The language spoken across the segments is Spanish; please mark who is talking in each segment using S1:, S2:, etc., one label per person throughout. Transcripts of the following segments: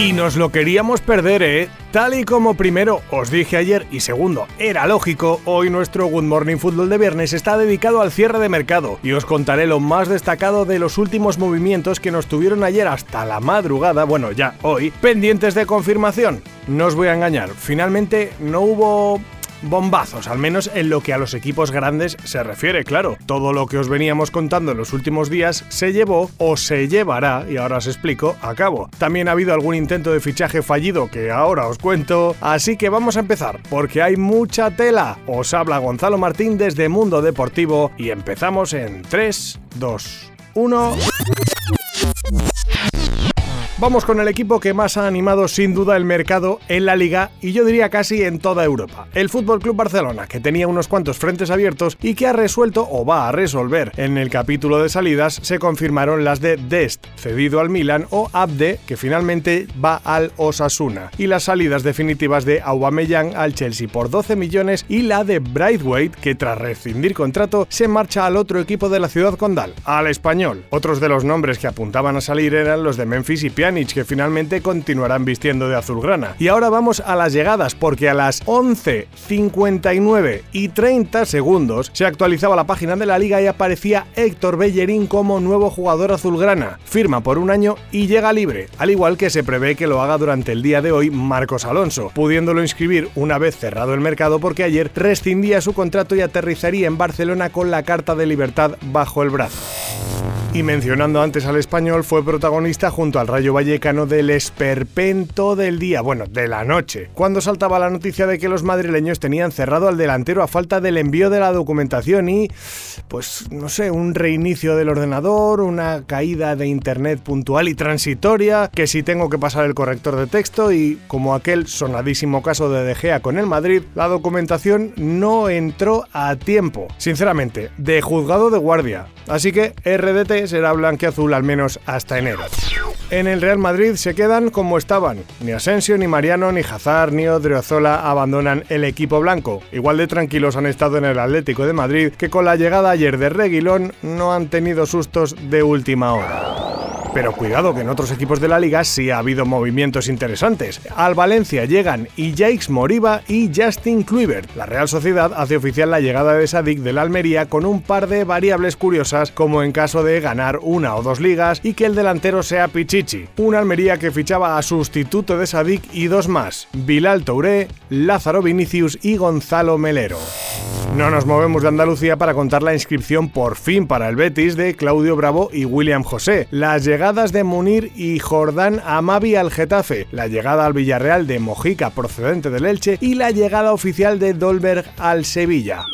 S1: Y nos lo queríamos perder, ¿eh? Tal y como primero os dije ayer y segundo era lógico, hoy nuestro Good Morning Football de viernes está dedicado al cierre de mercado y os contaré lo más destacado de los últimos movimientos que nos tuvieron ayer hasta la madrugada, bueno ya hoy, pendientes de confirmación. No os voy a engañar, finalmente no hubo bombazos, al menos en lo que a los equipos grandes se refiere, claro. Todo lo que os veníamos contando en los últimos días se llevó o se llevará, y ahora os explico, a cabo. También ha habido algún intento de fichaje fallido que ahora os cuento, así que vamos a empezar, porque hay mucha tela. Os habla Gonzalo Martín desde Mundo Deportivo y empezamos en 3, 2, 1. Vamos con el equipo que más ha animado sin duda el mercado en la liga y yo diría casi en toda Europa. El Fútbol Club Barcelona, que tenía unos cuantos frentes abiertos y que ha resuelto o va a resolver. En el capítulo de salidas se confirmaron las de Dest, cedido al Milan, o Abde, que finalmente va al Osasuna, y las salidas definitivas de Aubameyang al Chelsea por 12 millones y la de Braithwaite, que tras rescindir contrato se marcha al otro equipo de la ciudad condal, al Español. Otros de los nombres que apuntaban a salir eran los de Memphis y Que finalmente continuarán vistiendo de azulgrana. Y ahora vamos a las llegadas, porque a las 11.59 y 30 segundos se actualizaba la página de la liga y aparecía Héctor Bellerín como nuevo jugador azulgrana. Firma por un año y llega libre, al igual que se prevé que lo haga durante el día de hoy Marcos Alonso, pudiéndolo inscribir una vez cerrado el mercado porque ayer rescindía su contrato y aterrizaría en Barcelona con la carta de libertad bajo el brazo. Y mencionando antes al español, fue protagonista junto al Rayo Vallecano del esperpento del día, bueno, de la noche, cuando saltaba la noticia de que los madrileños tenían cerrado al delantero a falta del envío de la documentación y, pues, no sé, un reinicio del ordenador, una caída de internet puntual y transitoria, que si tengo que pasar el corrector de texto y, como aquel sonadísimo caso de De Gea con el Madrid, la documentación no entró a tiempo. Sinceramente, de juzgado de guardia. Así que RDT será blanqueazul al menos hasta enero. En el Real Madrid se quedan como estaban. Ni Asensio, ni Mariano, ni Hazard, ni Odriozola abandonan el equipo blanco. Igual de tranquilos han estado en el Atlético de Madrid que con la llegada ayer de Reguilón no han tenido sustos de última hora. Pero cuidado que en otros equipos de la liga sí ha habido movimientos interesantes. Al Valencia llegan Jacques Moriba y Justin Kluivert. La Real Sociedad hace oficial la llegada de Sadik del Almería con un par de variables curiosas como en caso de ganar una o dos ligas y que el delantero sea Pichichi. Un Almería que fichaba a sustituto de Sadik y dos más, Bilal Touré, Lázaro Vinicius y Gonzalo Melero. No nos movemos de Andalucía para contar la inscripción por fin para el Betis de Claudio Bravo y William José, las llegadas de Munir y Jordán Amavi al Getafe, la llegada al Villarreal de Mojica procedente del Elche y la llegada oficial de Dolberg al Sevilla.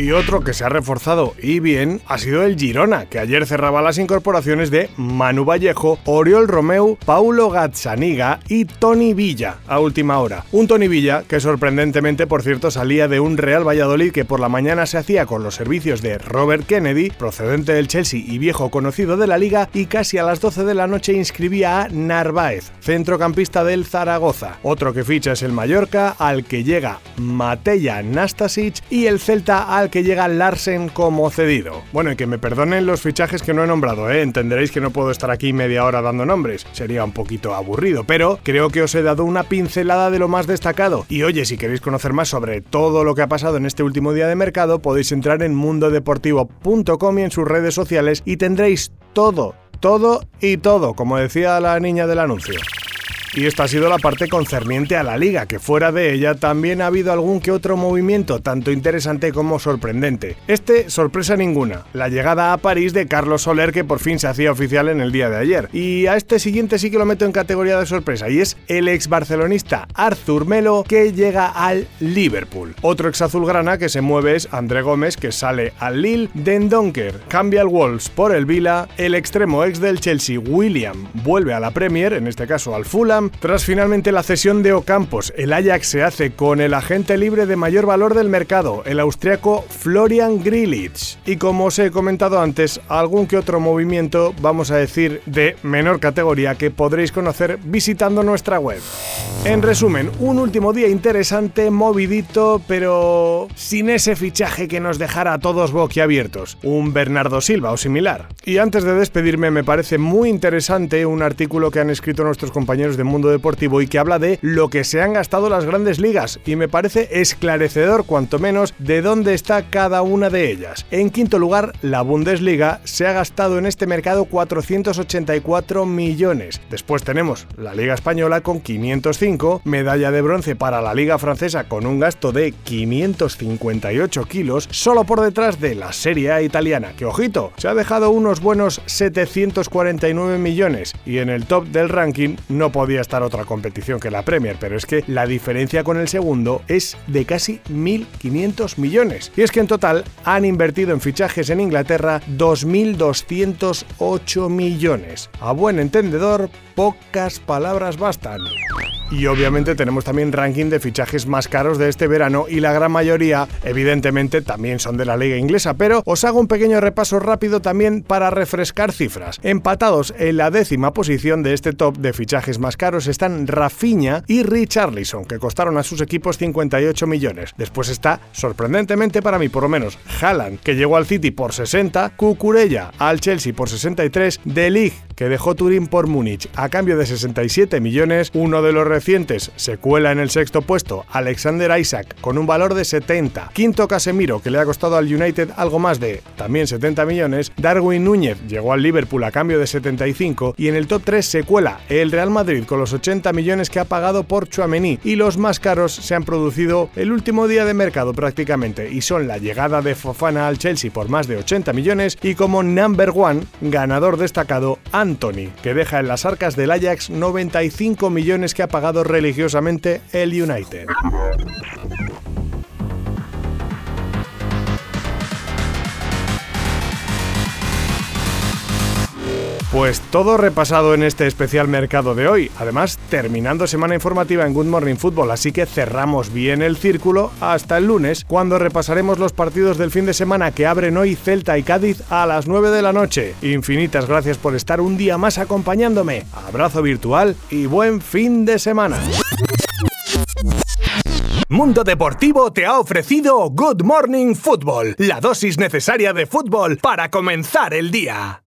S1: Y otro que se ha reforzado y bien ha sido el Girona, que ayer cerraba las incorporaciones de Manu Vallejo, Oriol Romeu, Paulo Gazzaniga y Tony Villa a última hora. Un Tony Villa que sorprendentemente, por cierto, salía de un Real Valladolid que por la mañana se hacía con los servicios de Robert Kennedy, procedente del Chelsea y viejo conocido de la liga, y casi a las 12 de la noche inscribía a Narváez, centrocampista del Zaragoza. Otro que ficha es el Mallorca, al que llega Mateja Nastasic y el Celta al que llega Larsen como cedido. Bueno, y que me perdonen los fichajes que no he nombrado, ¿eh? entenderéis que no puedo estar aquí media hora dando nombres, sería un poquito aburrido, pero creo que os he dado una pincelada de lo más destacado. Y oye, si queréis conocer más sobre todo lo que ha pasado en este último día de mercado, podéis entrar en mundodeportivo.com y en sus redes sociales y tendréis todo, todo y todo, como decía la niña del anuncio. Y esta ha sido la parte concerniente a la liga, que fuera de ella también ha habido algún que otro movimiento, tanto interesante como sorprendente. Este, sorpresa ninguna, la llegada a París de Carlos Soler, que por fin se hacía oficial en el día de ayer. Y a este siguiente sí que lo meto en categoría de sorpresa, y es el ex barcelonista Arthur Melo, que llega al Liverpool. Otro ex azulgrana que se mueve es André Gómez, que sale al Lille. Den Donker cambia el Wolves por el Vila. El extremo ex del Chelsea, William, vuelve a la Premier, en este caso al Fulham Tras finalmente la cesión de Ocampos, el Ajax se hace con el agente libre de mayor valor del mercado, el austriaco Florian Grillitsch. Y como os he comentado antes, algún que otro movimiento, vamos a decir, de menor categoría que podréis conocer visitando nuestra web. En resumen, un último día interesante, movidito, pero sin ese fichaje que nos dejara a todos boquiabiertos, un Bernardo Silva o similar. Y antes de despedirme, me parece muy interesante un artículo que han escrito nuestros compañeros de Mundo Deportivo y que habla de lo que se han gastado las grandes ligas y me parece esclarecedor cuanto menos de dónde está cada una de ellas. En quinto lugar, la Bundesliga se ha gastado en este mercado 484 millones. Después tenemos la Liga Española con 505 medalla de bronce para la Liga Francesa con un gasto de 558 kilos, solo por detrás de la Serie A italiana, que ojito, se ha dejado unos buenos 749 millones y en el top del ranking no podía estar otra competición que la Premier, pero es que la diferencia con el segundo es de casi 1.500 millones. Y es que en total han invertido en fichajes en Inglaterra 2.208 millones. A buen entendedor, pocas palabras bastan. Y obviamente tenemos también ranking de fichajes más caros de este verano y la gran mayoría evidentemente también son de la liga inglesa, pero os hago un pequeño repaso rápido también para refrescar cifras. Empatados en la décima posición de este top de fichajes más caros están Rafinha y Richarlison, que costaron a sus equipos 58 millones. Después está, sorprendentemente para mí por lo menos, Haaland, que llegó al City por 60, Cucurella al Chelsea por 63, De Ligt, que dejó Turín por Múnich a cambio de 67 millones, uno de los recientes se cuela en el sexto puesto, Alexander Isaac, con un valor de 70. Quinto Casemiro, que le ha costado al United algo más de también 70 millones. Darwin Núñez llegó al Liverpool a cambio de 75. Y en el top 3 se cuela el Real Madrid con los 80 millones que ha pagado por Chouameni. Y los más caros se han producido el último día de mercado prácticamente. Y son la llegada de Fofana al Chelsea por más de 80 millones. Y como number one, ganador destacado, Anthony, que deja en las arcas del Ajax 95 millones que ha pagado religiosamente el United. Pues todo repasado en este especial mercado de hoy. Además, terminando semana informativa en Good Morning Football, así que cerramos bien el círculo hasta el lunes, cuando repasaremos los partidos del fin de semana que abren hoy Celta y Cádiz a las 9 de la noche. Infinitas gracias por estar un día más acompañándome. Abrazo virtual y buen fin de semana.
S2: Mundo Deportivo te ha ofrecido Good Morning Football, la dosis necesaria de fútbol para comenzar el día.